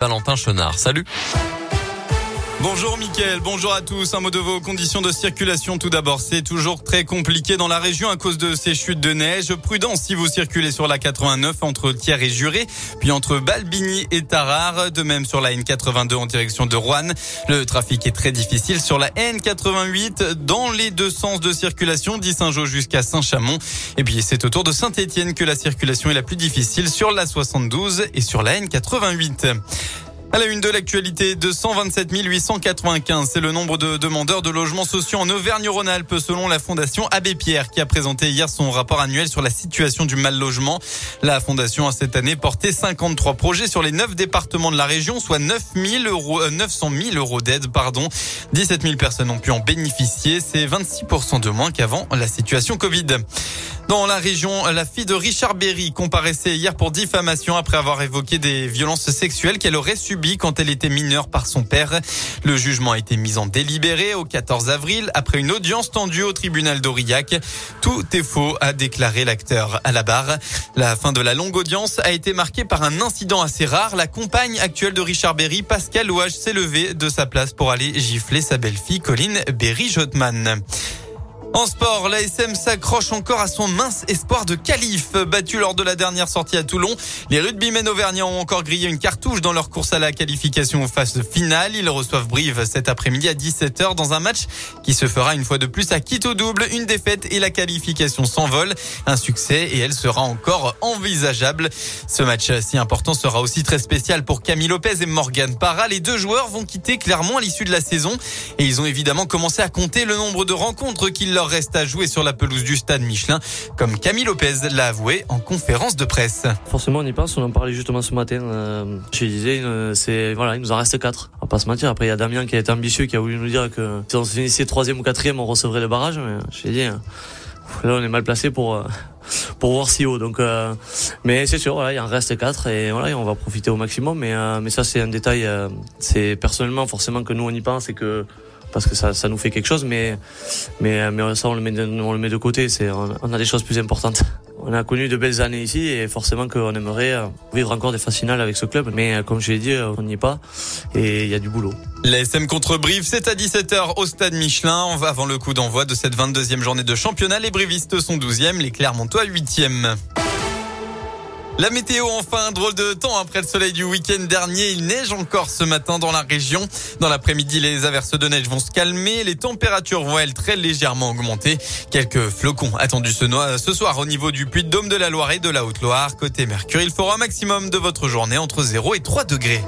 Valentin Chenard. Salut. Bonjour Mickaël, bonjour à tous. Un mot de vos conditions de circulation tout d'abord. C'est toujours très compliqué dans la région à cause de ces chutes de neige. Prudence si vous circulez sur la 89 entre Thiers et Juré, puis entre Balbigny et Tarare. De même sur la N82 en direction de Rouen. Le trafic est très difficile sur la N88 dans les deux sens de circulation, dit Saint-Jean jusqu'à Saint-Chamond. Et puis c'est autour de Saint-Étienne que la circulation est la plus difficile sur la 72 et sur la N88. À la une de l'actualité, de 127 895, c'est le nombre de demandeurs de logements sociaux en Auvergne-Rhône-Alpes selon la Fondation Abbé Pierre qui a présenté hier son rapport annuel sur la situation du mal logement. La Fondation a cette année porté 53 projets sur les 9 départements de la région, soit 9 000 euros, 900 000 euros d'aide, pardon. 17 000 personnes ont pu en bénéficier. C'est 26% de moins qu'avant la situation Covid. Dans la région, la fille de Richard Berry comparaissait hier pour diffamation après avoir évoqué des violences sexuelles qu'elle aurait subies quand elle était mineure par son père. Le jugement a été mis en délibéré au 14 avril après une audience tendue au tribunal d'Aurillac. Tout est faux, a déclaré l'acteur à la barre. La fin de la longue audience a été marquée par un incident assez rare. La compagne actuelle de Richard Berry, Pascal Louage, s'est levée de sa place pour aller gifler sa belle-fille, Colline Berry-Jotman. En sport, l'ASM s'accroche encore à son mince espoir de qualif. Battu lors de la dernière sortie à Toulon, les rugbymen auvergnats ont encore grillé une cartouche dans leur course à la qualification aux phases finales. Ils reçoivent Brive cet après-midi à 17h dans un match qui se fera une fois de plus à Quito double. Une défaite et la qualification s'envole. Un succès et elle sera encore envisageable. Ce match si important sera aussi très spécial pour Camille Lopez et Morgan Parra. Les deux joueurs vont quitter clairement à l'issue de la saison et ils ont évidemment commencé à compter le nombre de rencontres qu'ils reste à jouer sur la pelouse du stade Michelin, comme Camille Lopez l'a avoué en conférence de presse. Forcément, on y pense. On en parlait justement ce matin. Euh, je disais, euh, c'est voilà, il nous en reste quatre. On va pas se mentir. Après, il y a Damien qui été ambitieux, qui a voulu nous dire que si on finissait troisième ou quatrième, on recevrait le barrage. Mais j'ai dit, hein, là, on est mal placé pour. Euh, pour voir si haut donc mais c'est sûr voilà il en reste quatre et voilà on va profiter au maximum mais mais ça c'est un détail c'est personnellement forcément que nous on y pense et que parce que ça, ça nous fait quelque chose, mais, mais, mais ça, on le met de, on le met de côté. C'est, on a des choses plus importantes. On a connu de belles années ici et forcément qu'on aimerait vivre encore des phases finales avec ce club. Mais euh, comme je l'ai dit, euh, on n'y est pas et il y a du boulot. L'ASM contre Brive, c'est à 17h au stade Michelin. On va avant le coup d'envoi de cette 22e journée de championnat. Les Brivistes sont 12e, les Clermontois 8e. La météo, enfin, drôle de temps après le soleil du week-end dernier. Il neige encore ce matin dans la région. Dans l'après-midi, les averses de neige vont se calmer. Les températures vont, elles, très légèrement augmenter. Quelques flocons attendus ce soir au niveau du puits de Dôme de la Loire et de la Haute-Loire. Côté Mercure, il fera un maximum de votre journée entre 0 et 3 degrés.